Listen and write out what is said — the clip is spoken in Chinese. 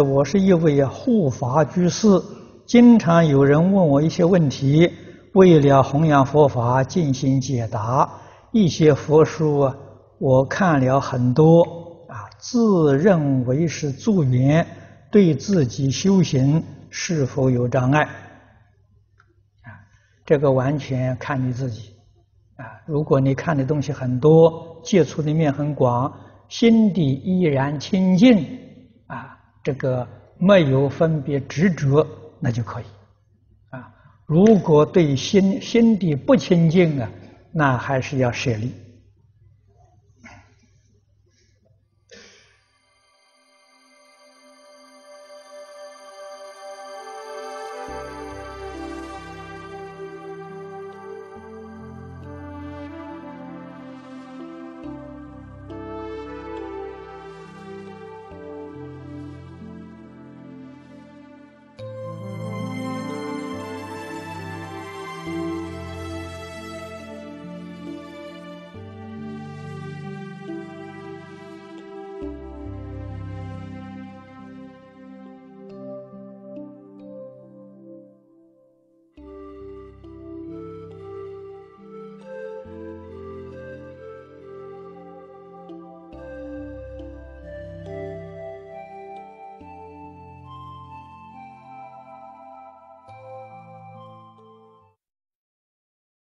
我是一位护法居士，经常有人问我一些问题，为了弘扬佛法进行解答。一些佛书啊我看了很多啊，自认为是助缘，对自己修行是否有障碍？啊，这个完全看你自己啊。如果你看的东西很多，接触的面很广，心底依然清净啊。这个没有分别执着，那就可以，啊。如果对心心地不清净啊，那还是要舍利。